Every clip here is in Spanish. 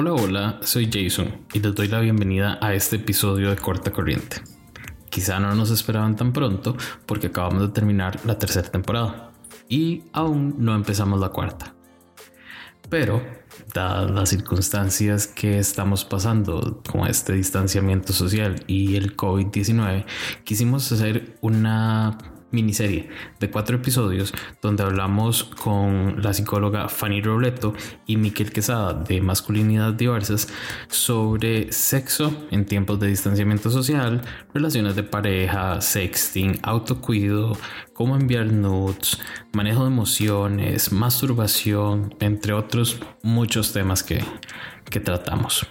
Hola, hola, soy Jason y les doy la bienvenida a este episodio de Corta Corriente. Quizá no nos esperaban tan pronto porque acabamos de terminar la tercera temporada y aún no empezamos la cuarta. Pero, dadas las circunstancias que estamos pasando con este distanciamiento social y el COVID-19, quisimos hacer una miniserie de cuatro episodios donde hablamos con la psicóloga Fanny Robleto y Miquel Quesada de Masculinidad Diversas sobre sexo en tiempos de distanciamiento social, relaciones de pareja, sexting, autocuido, cómo enviar nudes, manejo de emociones, masturbación, entre otros muchos temas que, que tratamos.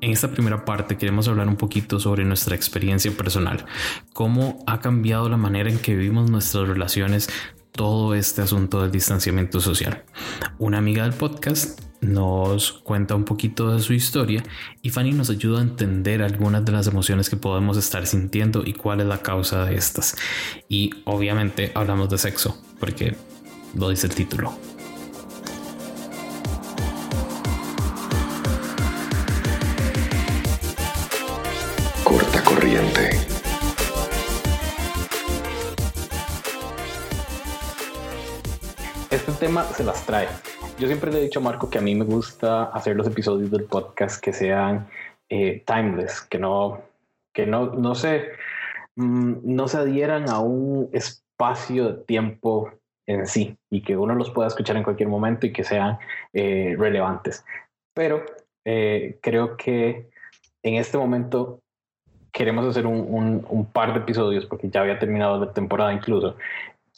En esta primera parte queremos hablar un poquito sobre nuestra experiencia personal, cómo ha cambiado la manera en que vivimos nuestras relaciones todo este asunto del distanciamiento social. Una amiga del podcast nos cuenta un poquito de su historia y Fanny nos ayuda a entender algunas de las emociones que podemos estar sintiendo y cuál es la causa de estas. Y obviamente hablamos de sexo, porque lo dice el título. Tema se las trae. Yo siempre le he dicho a Marco que a mí me gusta hacer los episodios del podcast que sean eh, timeless, que no, que no, no se, mm, no se adhieran a un espacio de tiempo en sí y que uno los pueda escuchar en cualquier momento y que sean eh, relevantes. Pero eh, creo que en este momento queremos hacer un, un, par de episodios, porque ya había terminado la temporada incluso,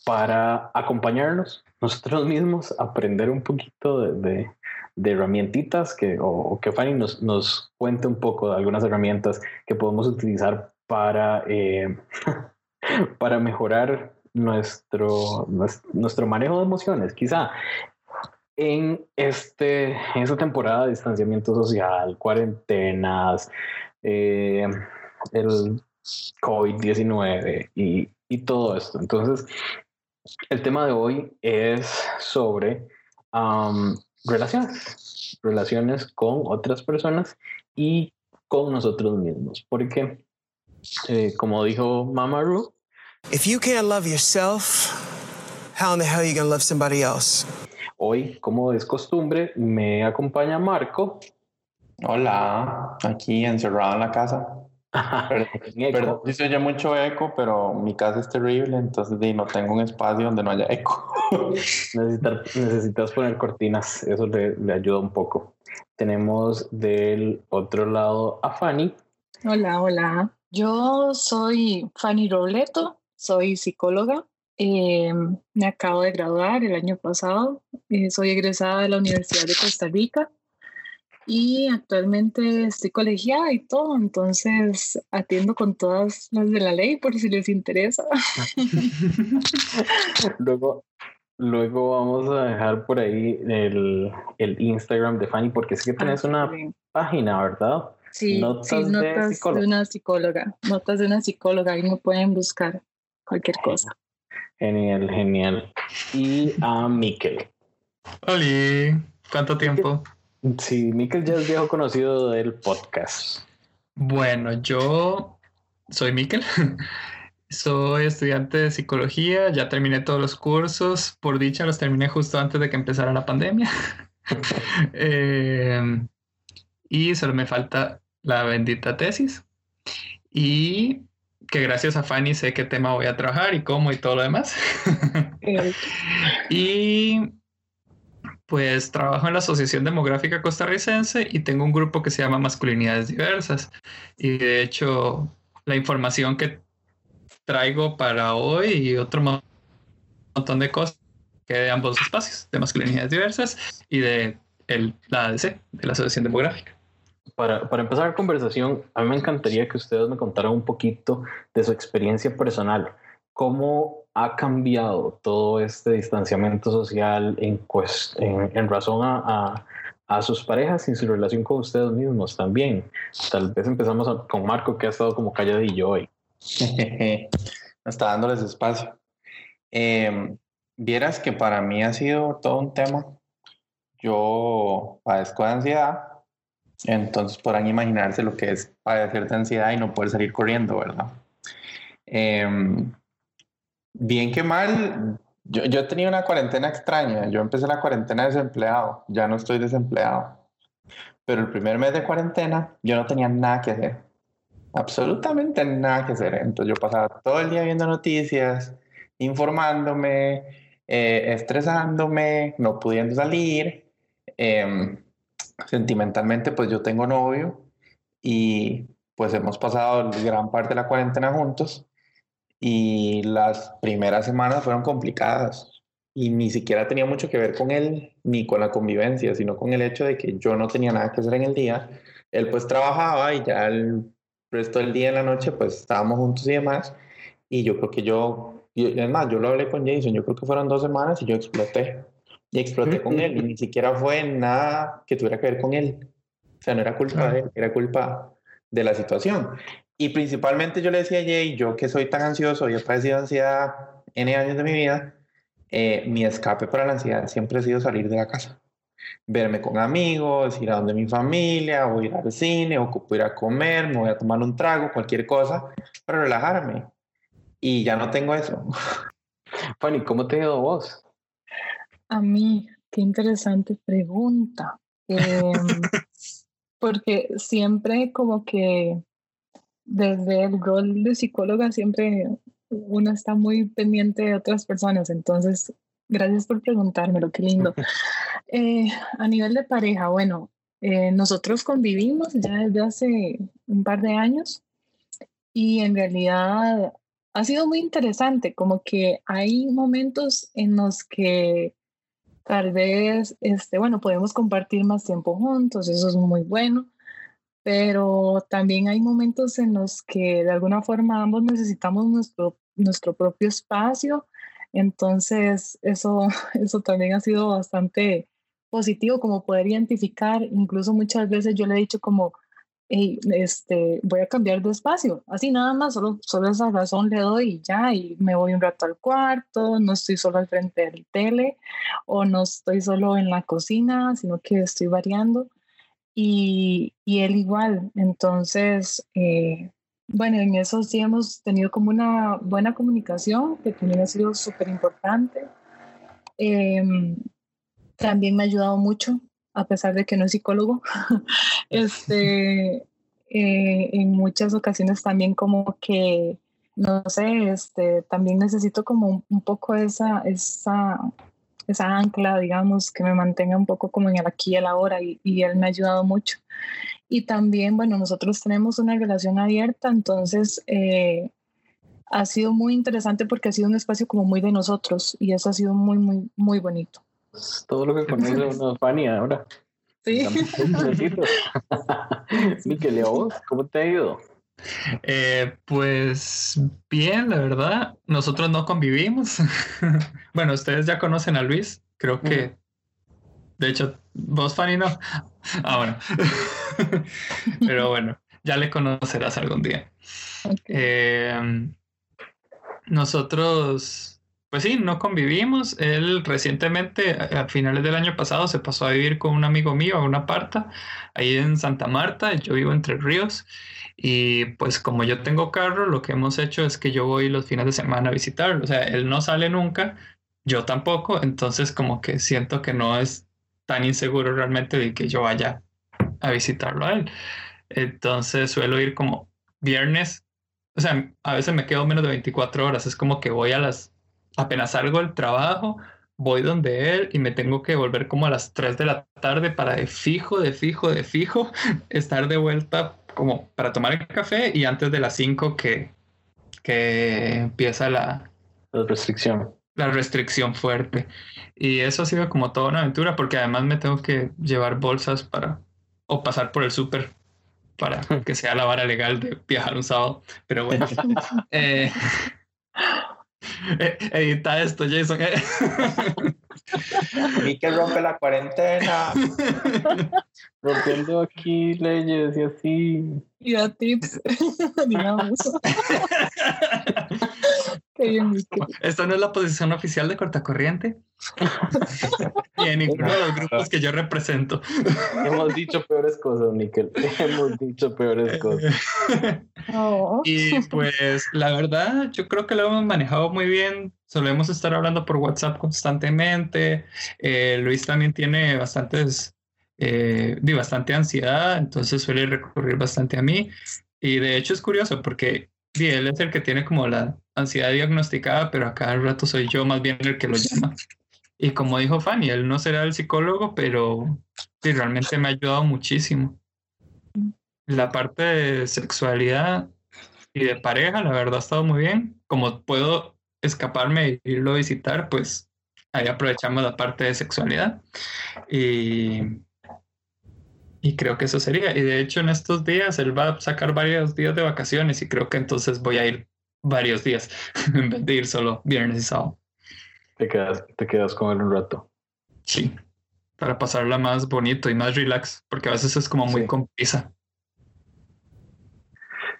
para acompañarnos nosotros mismos, aprender un poquito de, de, herramientitas que, o, que Fanny nos, nos cuente un poco de algunas herramientas que podemos utilizar para, eh, para mejorar nuestro, nuestro manejo de emociones. Quizá en, este, en esta temporada de distanciamiento social, cuarentenas, eh, el COVID-19 y, y, todo esto. Entonces, el tema de hoy es sobre relaciones, relaciones con otras personas y con nosotros mismos, porque eh, como dijo Mama Ru, If you can't love yourself, how in the hell are you gonna love somebody else? Hoy, como es costumbre, me acompaña Marco. Hola, aquí encerrado en la casa. Perdón, si se oye mucho eco, pero mi casa es terrible, entonces no tengo un espacio donde no haya eco. necesitas, poner cortinas, eso le, le, ayuda un poco. Tenemos del otro lado a Fanny. Hola, hola. Yo soy Fanny Robleto, soy psicóloga. Em, me acabo de graduar el año pasado. Eh, soy egresada de la Universidad de Costa Rica y actualmente estoy colegiada y todo, entonces atiendo con todas las de la ley por si les interesa. luego, luego vamos a dejar por ahí el, el Instagram de Fanny porque es que tenés ah, una página, ¿verdad? Sí, notas, sí, notas de, una psicóloga, notas de una psicóloga, ahí me pueden buscar cualquier cosa. Genial, genial. Y a Mikel. Hola, ¿cuánto tiempo? Sí, Mikel ya es viejo conocido del podcast. Bueno, yo soy Mikel. Soy estudiante de psicología, ya terminé todos los cursos, por dicha los terminé justo antes de que empezara la pandemia. Em, y solo me falta la bendita tesis. Y que gracias a Fanny sé qué tema voy a trabajar y cómo y todo lo demás. y pues trabajo en la Asociación Demográfica Costarricense y tengo un grupo que se llama Masculinidades Diversas. Y de hecho, la información que traigo para hoy y otro montón de cosas que de ambos espacios, de masculinidades diversas y de el, la ADC, de la Asociación Demográfica. Para, para, empezar la conversación, a mí me encantaría que ustedes me contaran un poquito de su experiencia personal. ¿Cómo ha cambiado todo este distanciamiento social en, en, razón a, a, sus parejas y su relación con ustedes mismos también? Tal vez empezamos con Marco, que ha estado como calladillo hoy. está dándoles espacio. Em, vieras que para mí ha sido todo un tema. Yo padezco de ansiedad Entonces podrán imaginarse lo que es padecer de ansiedad y no poder salir corriendo, ¿verdad? Em, bien que mal, yo, yo tenido una cuarentena extraña. Yo empecé la cuarentena desempleado, ya no estoy desempleado. Pero el primer mes de cuarentena yo no tenía nada que hacer. Absolutamente nada que hacer. Entonces yo pasaba todo el día viendo noticias, informándome, eh, estresándome, no pudiendo salir. Em, sentimentalmente, pues yo tengo novio y pues hemos pasado gran parte de la cuarentena juntos y las primeras semanas fueron complicadas y ni siquiera tenía mucho que ver con él ni con la convivencia, sino con el hecho de que yo no tenía nada que hacer en el día. Él pues trabajaba y ya el resto del día en la noche pues estábamos juntos y demás. Y yo creo que yo, es más, yo lo hablé con Jason, yo creo que fueron dos semanas y yo exploté. Y exploté con él y ni siquiera fue nada que tuviera que ver con él. O sea, no era culpa de él, era culpa de la situación. Y principalmente yo le decía a Jay, yo que soy tan ansioso y he padecido ansiedad N años de mi vida, eh, mi escape para la ansiedad siempre ha sido salir de la casa. Verme con amigos, ir a donde mi familia, o ir al cine, o ir a comer, me voy a tomar un trago, cualquier cosa, para relajarme. Y ya no tengo eso. Fanny, ¿cómo te ha ido vos? A mí, qué interesante pregunta. Em, porque siempre como que desde el rol de psicóloga siempre uno está muy pendiente de otras personas, entonces gracias por preguntármelo, qué lindo. Eh, a nivel de pareja, bueno, eh, nosotros convivimos ya desde hace un par de años y en realidad ha sido muy interesante, como que hay momentos en los que tal vez, este, bueno, podemos compartir más tiempo juntos, eso es muy bueno, pero también hay momentos en los que de alguna forma ambos necesitamos nuestro, nuestro propio espacio. Entonces, eso, eso también ha sido bastante positivo, como poder identificar, incluso muchas veces yo le he dicho como, este, voy a cambiar de espacio, así nada más, solo, solo esa razón le doy y ya, y me voy un rato al cuarto, no estoy solo al frente del tele o no estoy solo en la cocina, sino que estoy variando y, y él igual. Entonces, eh, bueno, en eso sí hemos tenido como una buena comunicación, que también ha sido súper importante. Em, también me ha ayudado mucho, a pesar de que no es psicólogo. este, eh, en muchas ocasiones también como que, no sé, este, también necesito como un, un poco esa, esa esa ancla, digamos, que me mantenga un poco como en el aquí y el ahora y, y él me ha ayudado mucho. Y también, bueno, nosotros tenemos una relación abierta, entonces eh, ha sido muy interesante porque ha sido un espacio como muy de nosotros y eso ha sido muy, muy, muy bonito. Todo lo que conoce una Fanny ahora. Sí. Miquel, vos? ¿Cómo te ha ido? Eh, pues bien, la verdad, nosotros no convivimos. bueno, ustedes ya conocen a Luis, creo que, de hecho, vos, Fanny, no. Ah, bueno. Pero bueno, ya le conocerás algún día. Em, nosotros, pues sí, no convivimos. Él recientemente, a, finales del año pasado, se pasó a vivir con un amigo mío a una parta ahí en Santa Marta. Yo vivo entre ríos. Y pues como yo tengo carro, lo que hemos hecho es que yo voy los fines de semana a visitarlo. O sea, él no sale nunca, yo tampoco, entonces como que siento que no es tan inseguro realmente de que yo vaya a visitarlo a él. Entonces suelo ir como viernes, o sea, a veces me quedo menos de 24 horas, es como que voy a las, apenas salgo del trabajo, voy donde él y me tengo que volver como a las 3 de la tarde para de fijo, de fijo, de fijo, estar de vuelta como para tomar el café y antes de las 5 que, que empieza la, la restricción. La restricción fuerte. Y eso ha sido como toda una aventura porque además me tengo que llevar bolsas para o pasar por el súper para que sea la vara legal de viajar un sábado. Pero bueno. Eh, edita esto, Jason. que rompe la cuarentena. Rompiendo aquí leyes y así. Y da tips, digamos. Qué bien, Miquel. Esta no es la posición oficial de Cortacorriente. y en ninguno de los grupos que yo represento. Hemos dicho peores cosas, Nickel. Hemos dicho peores cosas. Oh. Y pues la verdad, yo creo que lo hemos manejado muy bien. Solemos estar hablando por WhatsApp constantemente. Eh, Luis también tiene bastantes, eh, di, bastante ansiedad, entonces suele recurrir bastante a mí. Y de hecho es curioso porque di, él es el que tiene como la ansiedad diagnosticada, pero a cada rato soy yo más bien el que lo llama. Y como dijo Fanny, él no será el psicólogo, pero sí, realmente me ha ayudado muchísimo. La parte de sexualidad y de pareja, la verdad, ha estado muy bien. Como puedo escaparme e irlo a visitar, pues ahí aprovechamos la parte de sexualidad. Y, y creo que eso sería. Y de hecho, en estos días él va a sacar varios días de vacaciones y creo que entonces voy a ir varios días en vez de ir solo viernes y sábado. Te quedas, te quedas con él un rato. Sí, para pasarla más bonito y más relax, porque a veces es como muy Sí. con prisa.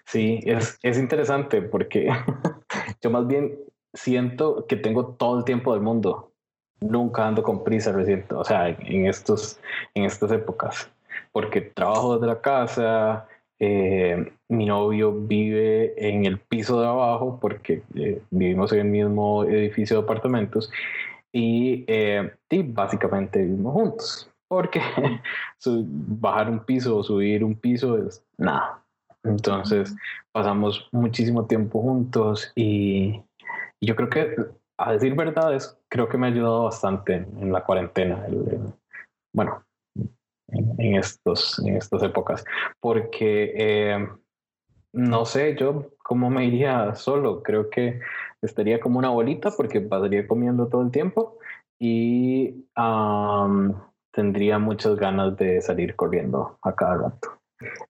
Sí, es, es interesante porque yo más bien siento que tengo todo el tiempo del mundo. Nunca ando con prisa recién, o sea, en, estos, en estas épocas, porque trabajo desde la casa, eh, mi novio vive en el piso de abajo porque eh, vivimos en el mismo edificio de apartamentos y, eh, y básicamente vivimos juntos, porque bajar un piso o subir un piso es nada. Entonces pasamos muchísimo tiempo juntos y, yo creo que, a decir verdades, creo que me ha ayudado bastante en la cuarentena. el- el- bueno, en, estos, en estas épocas, porque eh, no sé yo cómo me iría solo. Creo que estaría como una bolita porque pasaría comiendo todo el tiempo y tendría muchas ganas de salir corriendo a cada rato.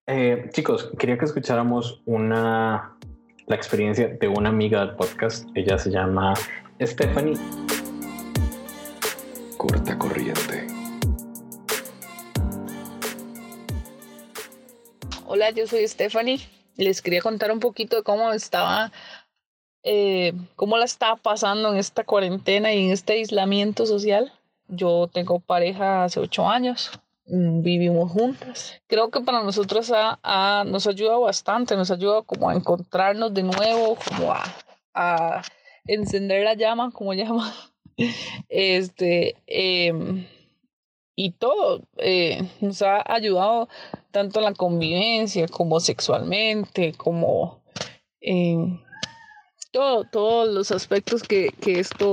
Eh, chicos, quería que escucháramos una la experiencia de una amiga del podcast. Ella se llama Stephanie. Corta corriente. Hola, yo soy Stephanie. Les quería contar un poquito de cómo estaba, eh, cómo la estaba pasando en esta cuarentena y en este aislamiento social. Yo tengo pareja hace ocho años, mm, vivimos juntas. Creo que para nosotros ha- ha- nos ha ayudado bastante, nos ha ayudado como a encontrarnos de nuevo, como a, a encender la llama, como llama. Este, em, y todo eh, nos ha ayudado tanto en la convivencia como sexualmente, como en todo, todos los aspectos que, que esto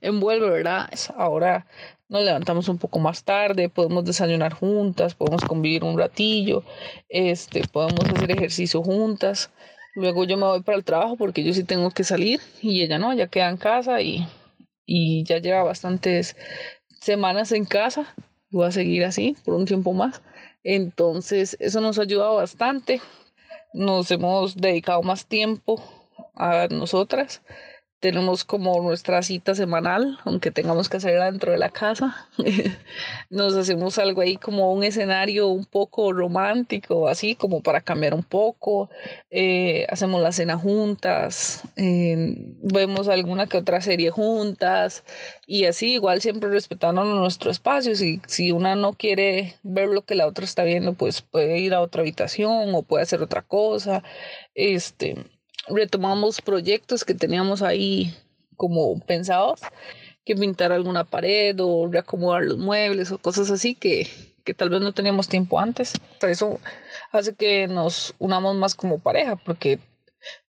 envuelve, ¿verdad? Ahora nos levantamos un poco más tarde, podemos desayunar juntas, podemos convivir un ratillo, este, podemos hacer ejercicio juntas. Luego yo me voy para el trabajo porque yo sí tengo que salir y ella no, ella queda en casa y, y ya lleva bastantes semanas en casa. Voy a seguir así por un tiempo más. Entonces, eso nos ha ayudado bastante. Nos hemos dedicado más tiempo a nosotras. Tenemos como nuestra cita semanal, aunque tengamos que hacerla dentro de la casa. Nos hacemos algo ahí como un escenario un poco romántico, así como para cambiar un poco. Eh, hacemos la cena juntas, eh, vemos alguna que otra serie juntas y así igual siempre respetando nuestro espacio. Si, si una no quiere ver lo que la otra está viendo, pues puede ir a otra habitación o puede hacer otra cosa. Este, retomamos proyectos que teníamos ahí como pensados, que pintar alguna pared o reacomodar los muebles o cosas así que, que tal vez no teníamos tiempo antes. Eso hace que nos unamos más como pareja, porque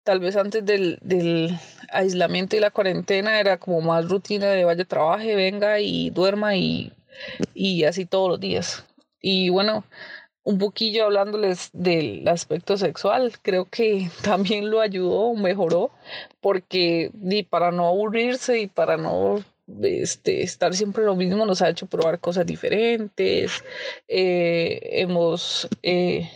tal vez antes del, del aislamiento y la cuarentena era como más rutina de vaya, trabaje, venga y duerma y, y así todos los días. Y bueno, un poquillo hablándoles del aspecto sexual, creo que también lo ayudó, mejoró, porque y para no aburrirse y para no este, estar siempre lo mismo, nos ha hecho probar cosas diferentes. Eh, hemos eh,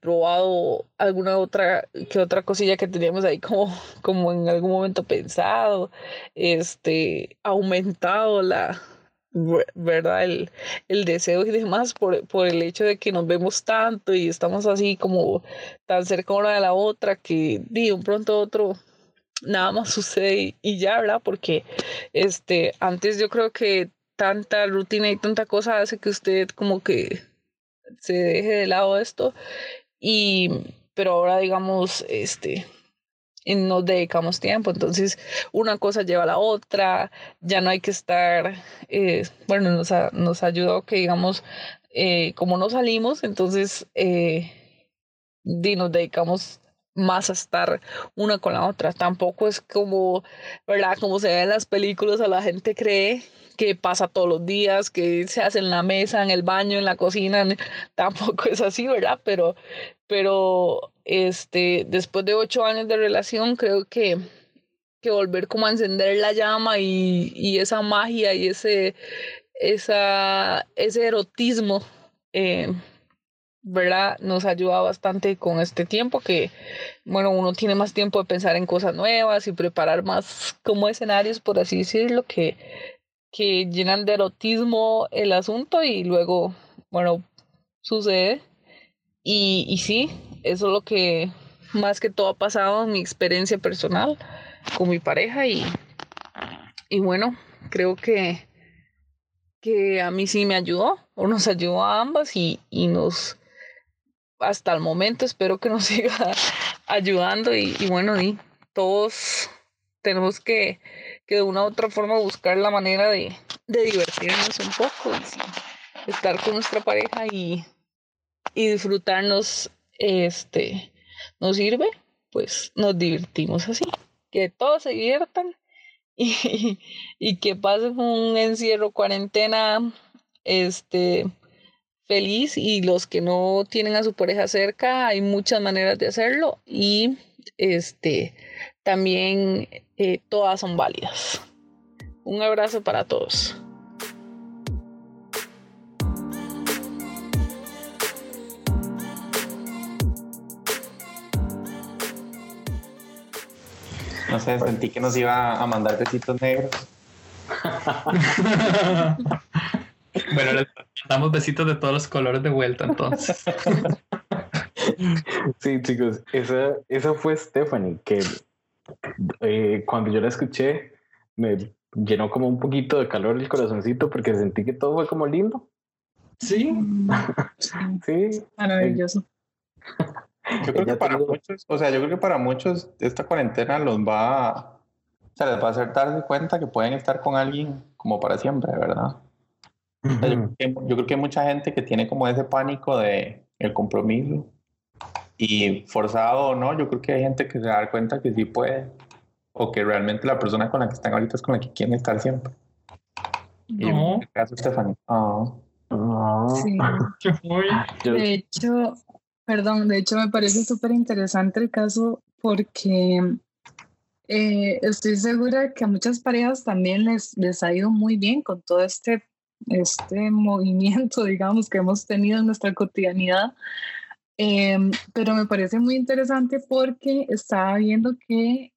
probado alguna otra que otra cosilla que teníamos ahí como, como en algún momento pensado, este, aumentado la, ¿verdad? El, el deseo y demás por, por, el hecho de que nos vemos tanto y estamos así como tan cerca una de la otra que de un pronto a otro nada más sucede y, ya, ¿verdad? Porque este, antes yo creo que tanta rutina y tanta cosa hace que usted como que se deje de lado esto y pero ahora digamos este y nos dedicamos tiempo. Entonces, una cosa lleva a la otra, ya no hay que estar, eh, bueno, nos, ha, nos ayudó que, digamos, eh, como no salimos, entonces eh, nos dedicamos más a estar una con la otra. Tampoco es como, ¿verdad? Como se ve en las películas, a la gente cree que pasa todos los días, que se hace en la mesa, en el baño, en la cocina. Tampoco es así, ¿verdad? Pero, pero este, después de ocho años de relación, creo que, que volver como a encender la llama y, y esa magia y ese, esa, ese erotismo, eh, ¿verdad? Nos ayuda bastante con este tiempo que, bueno, uno tiene más tiempo de pensar en cosas nuevas y preparar más como escenarios, por así decirlo, que, que llenan de erotismo el asunto y luego, bueno, sucede. Y, y sí, eso es lo que más que todo ha pasado en mi experiencia personal con mi pareja y, y bueno, creo que, que a mí sí me ayudó o nos ayudó a ambas y, y nos hasta el momento espero que nos siga ayudando y, bueno, todos tenemos que, que, de una u otra forma buscar la manera de, de divertirnos un poco y estar con nuestra pareja y, y disfrutarnos este nos sirve, pues nos divertimos así. Que todos se diviertan y, y que pasen un encierro, cuarentena, este feliz y los que no tienen a su pareja cerca, hay muchas maneras de hacerlo y este también eh, todas son válidas. Un abrazo para todos. No sé, sentí que nos iba a mandar besitos negros. bueno, les damos besitos de todos los colores de vuelta entonces. Sí, chicos, esa, esa fue Stephanie, que eh, cuando yo la escuché me llenó como un poquito de calor el corazoncito porque sentí que todo fue como lindo. Sí. sí. Maravilloso. Yo creo que para muchos, o sea, yo creo que para muchos esta cuarentena los va, a, o sea, les va a hacer darse cuenta que pueden estar con alguien como para siempre, ¿verdad? Yo, creo que, yo, creo que, hay mucha gente que tiene como ese pánico de el compromiso y forzado o no, yo creo que hay gente que se da cuenta que sí puede o que realmente la persona con la que están ahorita es con la que quieren estar siempre. Y No. en este caso, Stephanie. Ah. Ah. Sí. De hecho, perdón, de hecho me parece súper interesante el caso porque eh, estoy segura que a muchas parejas también les, les ha ido muy bien con todo este, este movimiento, digamos, que hemos tenido en nuestra cotidianidad. Em, pero me parece muy interesante porque estaba viendo que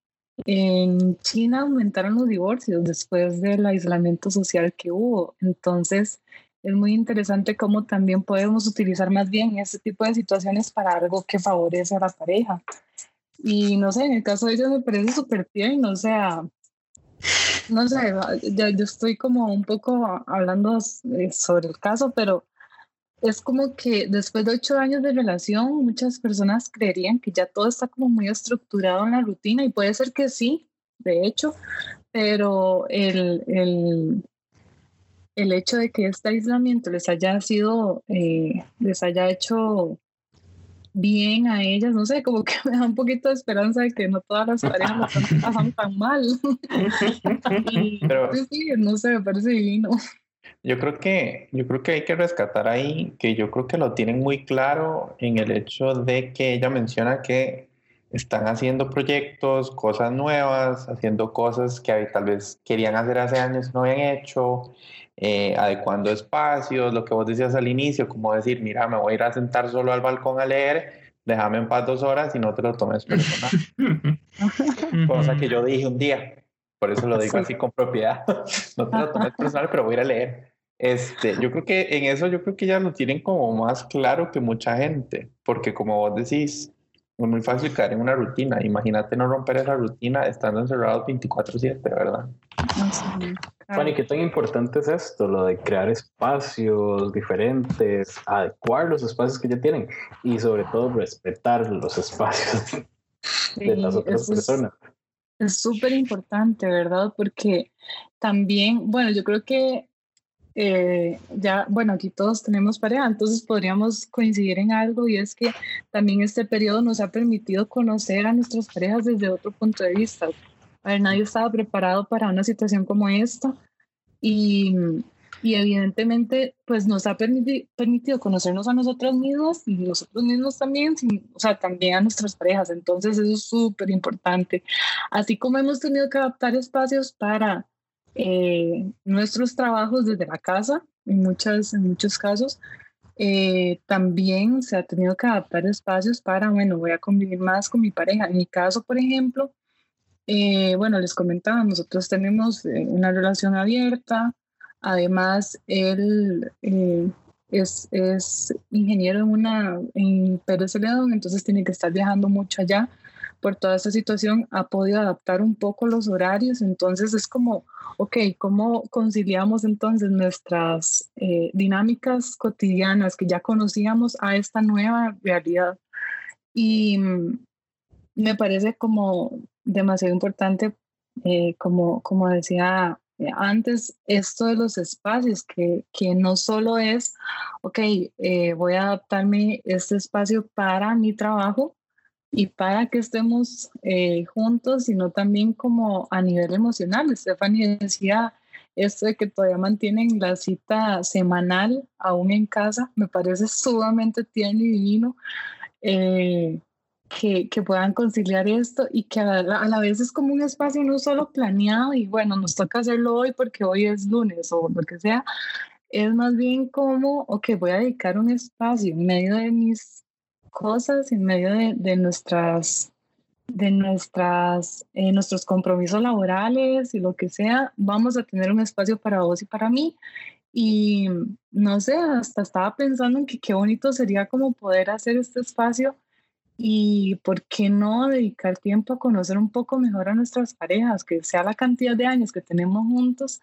en China aumentaron los divorcios después del aislamiento social que hubo. Entonces, es muy interesante cómo también podemos utilizar más bien ese tipo de situaciones para algo que favorece a la pareja. Y no sé, en el caso de ellos me parece súper tierno, o sea, no sé, ya yo estoy como un poco hablando sobre el caso, pero es como que después de ocho años de relación, muchas personas creerían que ya todo está como muy estructurado en la rutina y puede ser que sí, de hecho, pero el, el, el hecho de que este aislamiento les haya sido, eh, les haya hecho bien a ellas, no sé, como que me da un poquito de esperanza de que no todas las parejas lo están pasando tan mal. y, Pero- sí, sí, no sé, me parece divino. Yo creo que, yo creo que hay que rescatar ahí que yo creo que lo tienen muy claro en el hecho de que ella menciona que están haciendo proyectos, cosas nuevas, haciendo cosas que tal vez querían hacer hace años y no habían hecho, eh, adecuando espacios, lo que vos decías al inicio, como decir, mira, me voy a ir a sentar solo al balcón a leer, déjame en paz dos horas y no te lo tomes personal. Cosa que yo dije un día, por eso lo digo así con propiedad. no te lo tomes personal, pero voy a ir a leer. Este, yo creo que en eso yo creo que ya lo tienen como más claro que mucha gente, porque como vos decís, es muy fácil caer en una rutina. Imagínate no romper esa rutina estando encerrado 24/7, ¿verdad? Fanny, ¿qué tan importante es esto? Lo de crear espacios diferentes, adecuar los espacios que ya tienen y sobre todo respetar los espacios de las otras personas. Es súper importante, ¿verdad? Porque también, bueno, yo creo que eh, ya, bueno, aquí todos tenemos pareja, entonces podríamos coincidir en algo y es que también este periodo nos ha permitido conocer a nuestras parejas desde otro punto de vista. A ver, nadie estaba preparado para una situación como esta y, y evidentemente pues nos ha permitido, permitido conocernos a nosotros mismos y nosotros mismos también, o sea, también a nuestras parejas. Entonces eso es súper importante. Así como hemos tenido que adaptar espacios para eh, nuestros trabajos desde la casa, en, muchas, en muchos casos. Eh, también se ha tenido que adaptar espacios para, bueno, voy a convivir más con mi pareja. En mi caso, por ejemplo, eh, bueno, les comentaba, nosotros tenemos una relación abierta, además él es, es, ingeniero en, una, en Pérez León, entonces tiene que estar viajando mucho allá por toda esta situación, ha podido adaptar un poco los horarios, entonces es como ok, ¿cómo conciliamos entonces nuestras eh, dinámicas cotidianas que ya conocíamos a esta nueva realidad? Y mm, me parece como demasiado importante, eh, como, como decía eh, antes, esto de los espacios, que, que no solo es, ok, voy a adaptarme este espacio para mi trabajo, y para que estemos eh, juntos, sino también como a nivel emocional. Stephanie decía esto de que todavía mantienen la cita semanal aún en casa, me parece sumamente tierno y divino. Eh, que, que, puedan conciliar esto y que a la, a la, vez es como un espacio no solo planeado y bueno, nos toca hacerlo hoy porque hoy es lunes o lo que sea, es más bien como, ok, voy a dedicar un espacio en medio de mis cosas en medio de, nuestras de nuestras, eh, nuestros compromisos laborales y lo que sea, vamos a tener un espacio para vos y para mí. Y no sé, hasta estaba pensando en que qué bonito sería como poder hacer este espacio y por qué no dedicar tiempo a conocer un poco mejor a nuestras parejas, que sea la cantidad de años que tenemos juntos,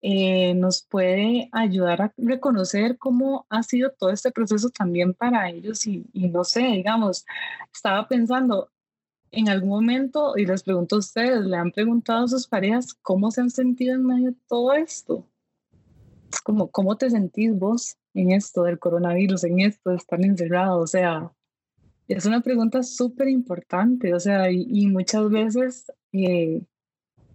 eh, nos puede ayudar a reconocer cómo ha sido todo este proceso también para ellos y, no sé, digamos, estaba pensando en algún momento, y les pregunto a ustedes, ¿le han preguntado a sus parejas cómo se han sentido en medio de todo esto? Es como, ¿cómo te sentís vos en esto del coronavirus, en esto de estar encerrado? O sea, es una pregunta súper importante, o sea, y, muchas veces... Eh,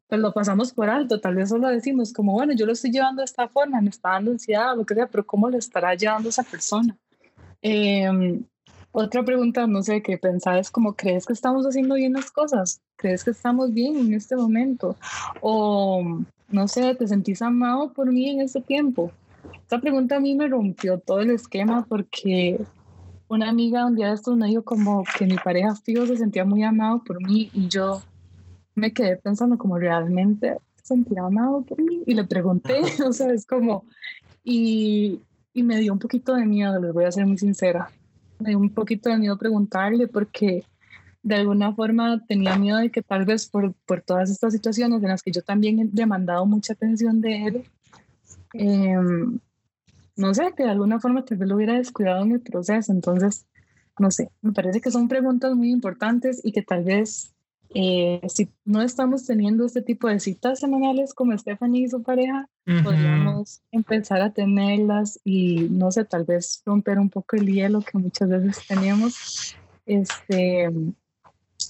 pues lo pasamos por alto, tal vez solo decimos como, bueno, yo lo estoy llevando de esta forma, me está dando ansiedad, lo que sea, pero ¿cómo le estará llevando esa persona? Em, otra pregunta, no sé, qué pensar como, ¿crees que estamos haciendo bien las cosas? ¿Crees que estamos bien en este momento? O, no sé, ¿te sentís amado por mí en este tiempo? Esta pregunta a mí me rompió todo el esquema porque una amiga un día de estos me dijo como que mi pareja fijo se sentía muy amado por mí y yo me quedé pensando como realmente sentía amado por mí y le pregunté, o sea, es como, y, y me dio un poquito de miedo, les voy a ser muy sincera, me dio un poquito de miedo preguntarle porque de alguna forma tenía miedo de que tal vez por, por todas estas situaciones en las que yo también he demandado mucha atención de él, em, no sé, que de alguna forma tal vez lo hubiera descuidado en el proceso. Entonces, no sé, me parece que son preguntas muy importantes y que tal vez eh, si no estamos teniendo este tipo de citas semanales como Stephanie y su pareja, podríamos empezar a tenerlas y no sé, tal vez romper un poco el hielo que muchas veces teníamos este,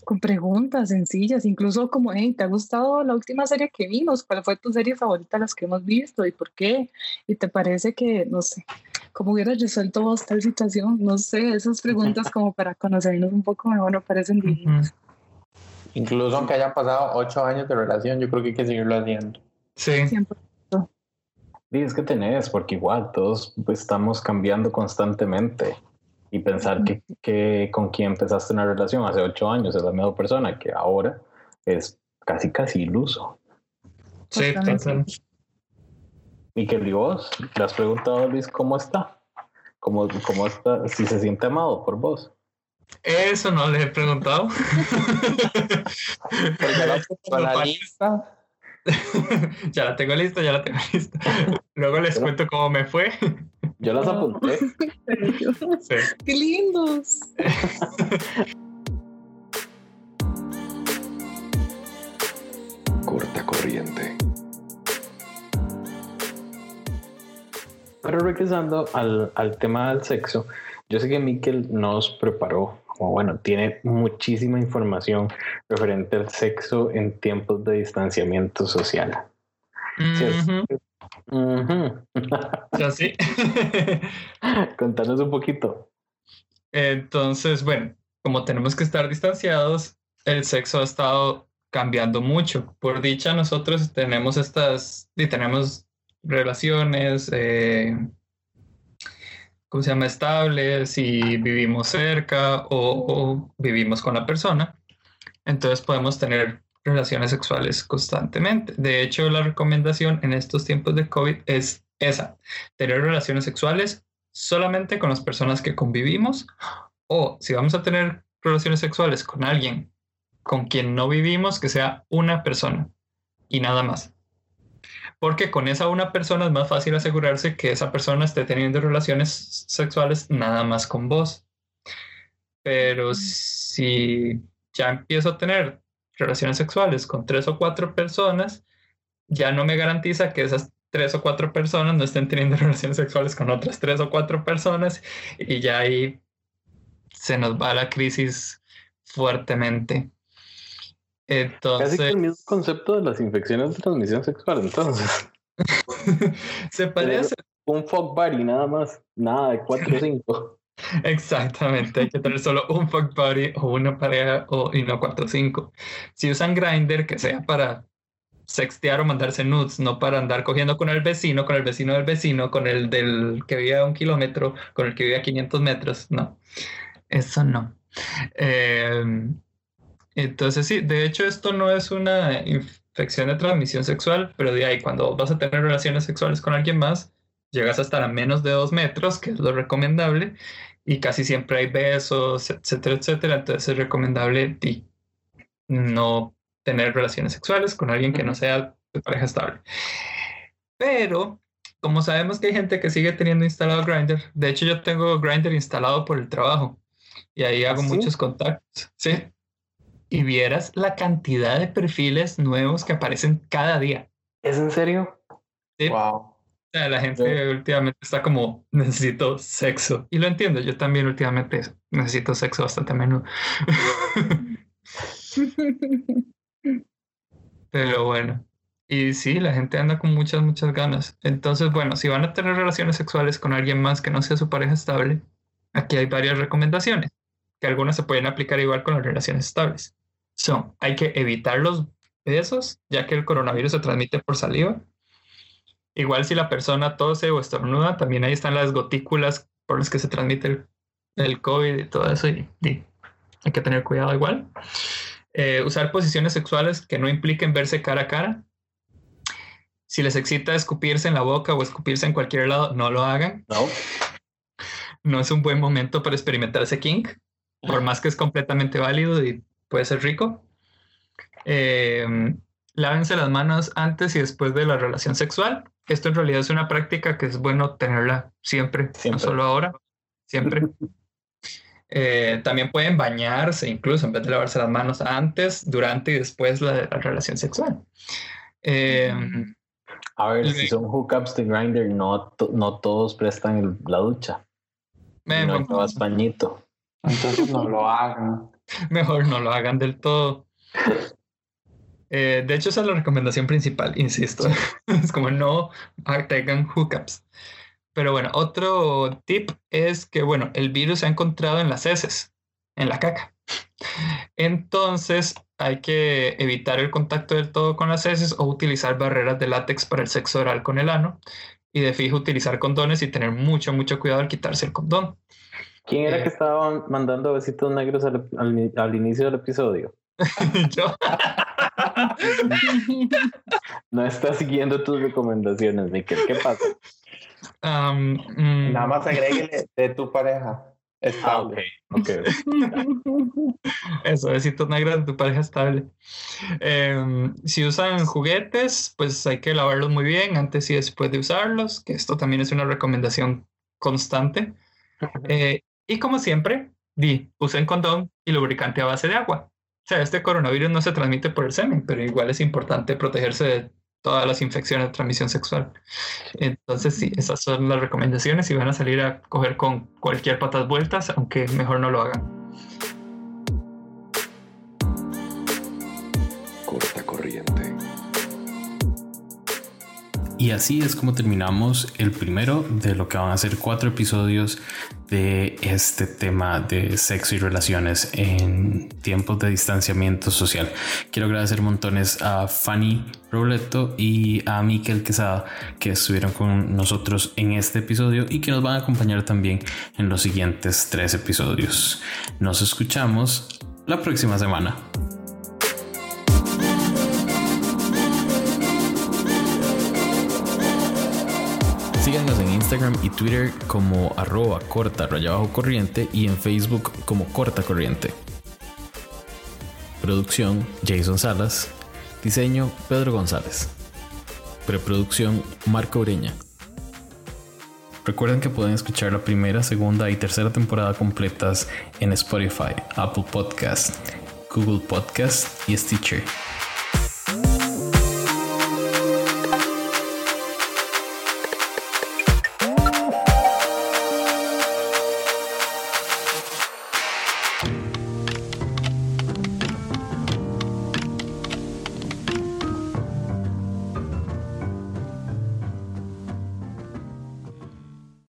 con preguntas sencillas, incluso como, hey, ¿te ha gustado la última serie que vimos? ¿Cuál fue tu serie favorita las que hemos visto y por qué? ¿Y te parece que, no sé, cómo hubieras resuelto vos tal situación? No sé, esas preguntas como para conocernos un poco mejor me parecen divinas. Incluso aunque hayan pasado ocho años de relación, yo creo que hay que seguirlo haciendo. Sí. Y es que tenés, porque igual todos estamos cambiando constantemente. Y pensar que, que, con quien empezaste una relación hace ocho años es la misma persona que ahora es casi, casi iluso. Sí, total. ¿y vos? ¿Le has preguntado a Luis cómo está? ¿Cómo, cómo está? Si se siente amado por vos. Eso no le he preguntado. Porque la, con la lista. ya la tengo lista, ya la tengo lista. Luego les Pero- cuento cómo me fue. Yo las apunté. Sí. ¡Qué lindos! Corta corriente. Pero regresando al, al tema del sexo, yo sé que Miquel nos preparó, bueno, tiene muchísima información referente al sexo en tiempos de distanciamiento social. Sí. Contanos un poquito. Entonces, bueno, como tenemos que estar distanciados, el sexo ha estado cambiando mucho. Por dicha, nosotros tenemos estas, y tenemos relaciones, eh, ¿cómo se llama? Estables y vivimos cerca o, o vivimos con la persona. Entonces podemos tener relaciones sexuales constantemente. De hecho, la recomendación en estos tiempos de COVID es esa, tener relaciones sexuales solamente con las personas que convivimos o si vamos a tener relaciones sexuales con alguien con quien no vivimos, que sea una persona y nada más. Porque con esa una persona es más fácil asegurarse que esa persona esté teniendo relaciones sexuales nada más con vos. Pero si ya empiezo a tener relaciones sexuales con tres o cuatro personas, ya no me garantiza que esas tres o cuatro personas no estén teniendo relaciones sexuales con otras tres o cuatro personas y ya ahí se nos va la crisis fuertemente. Casi que Entonces, el mismo concepto de las infecciones de transmisión sexual, entonces. se parece Un fuck buddy nada más, nada de 4 o 5. exactamente. Hay que tener solo un fuck buddy o una pareja o, y no cuatro o cinco. Si usan Grindr, que sea para sextear o mandarse nudes, no para andar cogiendo con el vecino, con el vecino del vecino, con el del que vive a un kilómetro, con el que vive a 500 metros. No, eso no. Eh, entonces, sí, de hecho, esto no es una infección de transmisión sexual, pero de ahí, cuando vas a tener relaciones sexuales con alguien más, llegas a estar a menos de dos metros, que es lo recomendable, y casi siempre hay besos, etcétera, etcétera. Entonces, es recomendable di, no tener relaciones sexuales con alguien que no sea de pareja estable. Pero, como sabemos que hay gente que sigue teniendo instalado Grindr, de hecho, yo tengo Grindr instalado por el trabajo y ahí hago ¿Ah, sí? muchos contactos. Sí. Y vieras la cantidad de perfiles nuevos que aparecen cada día. ¿Es en serio? Sí. Wow. O sea, la gente últimamente está como, necesito sexo. Y lo entiendo, yo también últimamente necesito sexo bastante a menudo. Pero bueno, y sí, la gente anda con muchas, muchas ganas. Entonces, bueno, si van a tener relaciones sexuales con alguien más que no sea su pareja estable, aquí hay varias recomendaciones, que algunas se pueden aplicar igual con las relaciones estables. Son, hay que evitar los besos, ya que el coronavirus se transmite por saliva. Igual si la persona tose o estornuda, también ahí están las gotículas por las que se transmite el, el COVID y todo eso, y, y hay que tener cuidado igual. Eh, usar posiciones sexuales que no impliquen verse cara a cara. Si les excita escupirse en la boca o escupirse en cualquier lado, no lo hagan. No. No es un buen momento para experimentar ese kink, por más que es completamente válido y puede ser rico. Eh, lávense las manos antes y después de la relación sexual. Esto en realidad es una práctica que es bueno tenerla siempre, no solo ahora, siempre. Eh, también pueden bañarse, incluso en vez de lavarse las manos antes, durante y después la, la relación sexual. Eh, A ver, si son hookups de Grindr, no, to- no todos prestan el- la ducha. me- no llevas pañito. Entonces no lo hagan. mejor no lo hagan del todo. Eh, de hecho, esa es la recomendación principal, insisto. es como no tengan hookups. Pero bueno, otro tip es que, bueno, el virus se ha encontrado en las heces, en la caca. Entonces, hay que evitar el contacto del todo con las heces o utilizar barreras de látex para el sexo oral con el ano. Y de fijo, utilizar condones y tener mucho, mucho cuidado al quitarse el condón. ¿Quién era Eh. que estaba mandando besitos negros al, al- al inicio del episodio? Yo. No estás siguiendo tus recomendaciones, Miquel. ¿Qué pasa? Um, mm, Nada más agréguele de tu pareja. Ah, Estable. ok. ok. Eso, besitos negros de tu pareja estable. Em, si usan juguetes, pues hay que lavarlos muy bien antes y después de usarlos, que esto también es una recomendación constante. Eh, y como siempre, di, usen condón y lubricante a base de agua. O sea, este coronavirus no se transmite por el semen, pero igual es importante protegerse de todas las infecciones de transmisión sexual. Entonces, sí, esas son las recomendaciones y van a salir a coger con cualquier patas vueltas, aunque mejor no lo hagan. Y así es como terminamos el primero de lo que van a ser cuatro episodios de este tema de sexo y relaciones en tiempos de distanciamiento social. Quiero agradecer montones a Fanny Robleto y a Miquel Quesada que estuvieron con nosotros en este episodio y que nos van a acompañar también en los siguientes tres episodios. Nos escuchamos la próxima semana. Síganos en Instagram y Twitter como arroba corta raya bajo corriente y en Facebook como corta corriente. Producción Jason Salas. Diseño Pedro González. Preproducción Marco Ureña. Recuerden que pueden escuchar la primera, segunda y tercera temporada completas en Spotify, Apple Podcast, Google Podcast y Stitcher.